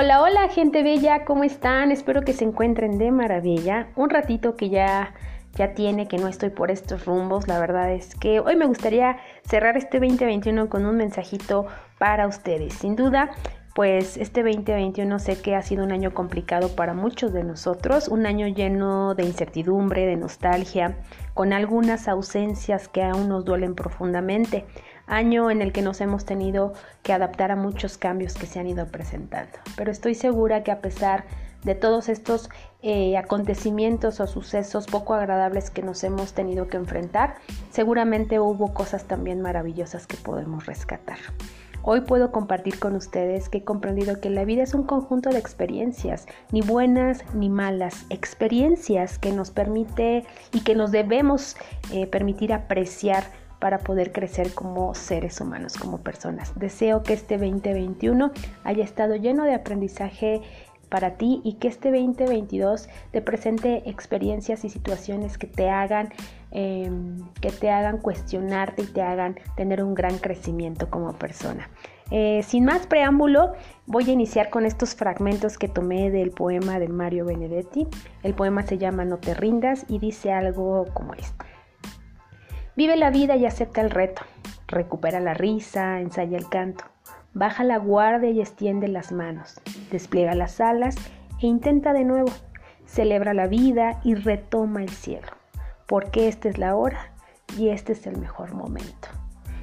Hola, hola gente bella, ¿cómo están? Espero que se encuentren de maravilla. Un ratito que ya ya tiene que no estoy por estos rumbos. La verdad es que hoy me gustaría cerrar este 2021 con un mensajito para ustedes. Sin duda, pues este 2021 sé que ha sido un año complicado para muchos de nosotros, un año lleno de incertidumbre, de nostalgia, con algunas ausencias que aún nos duelen profundamente año en el que nos hemos tenido que adaptar a muchos cambios que se han ido presentando. Pero estoy segura que a pesar de todos estos eh, acontecimientos o sucesos poco agradables que nos hemos tenido que enfrentar, seguramente hubo cosas también maravillosas que podemos rescatar. Hoy puedo compartir con ustedes que he comprendido que la vida es un conjunto de experiencias, ni buenas ni malas, experiencias que nos permite y que nos debemos eh, permitir apreciar para poder crecer como seres humanos, como personas. Deseo que este 2021 haya estado lleno de aprendizaje para ti y que este 2022 te presente experiencias y situaciones que te hagan em, que te hagan cuestionarte y te hagan tener un gran crecimiento como persona. Eh, sin más preámbulo, voy a iniciar con estos fragmentos que tomé del poema de Mario Benedetti. El poema se llama No te rindas y dice algo como esto. Vive la vida y acepta el reto. Recupera la risa, ensaya el canto. Baja la guardia y extiende las manos. Despliega las alas e intenta de nuevo. Celebra la vida y retoma el cielo. Porque esta es la hora y este es el mejor momento.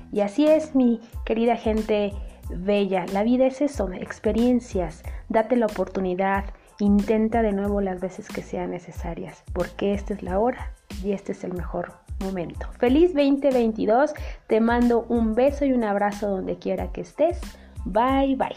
Y así es, mi querida gente bella. La vida es eso, experiencias. Date la oportunidad. Intenta de nuevo las veces que sean necesarias. Porque esta es la hora y este es el mejor momento momento. Feliz 2022, te mando un beso y un abrazo donde quiera que estés. Bye bye.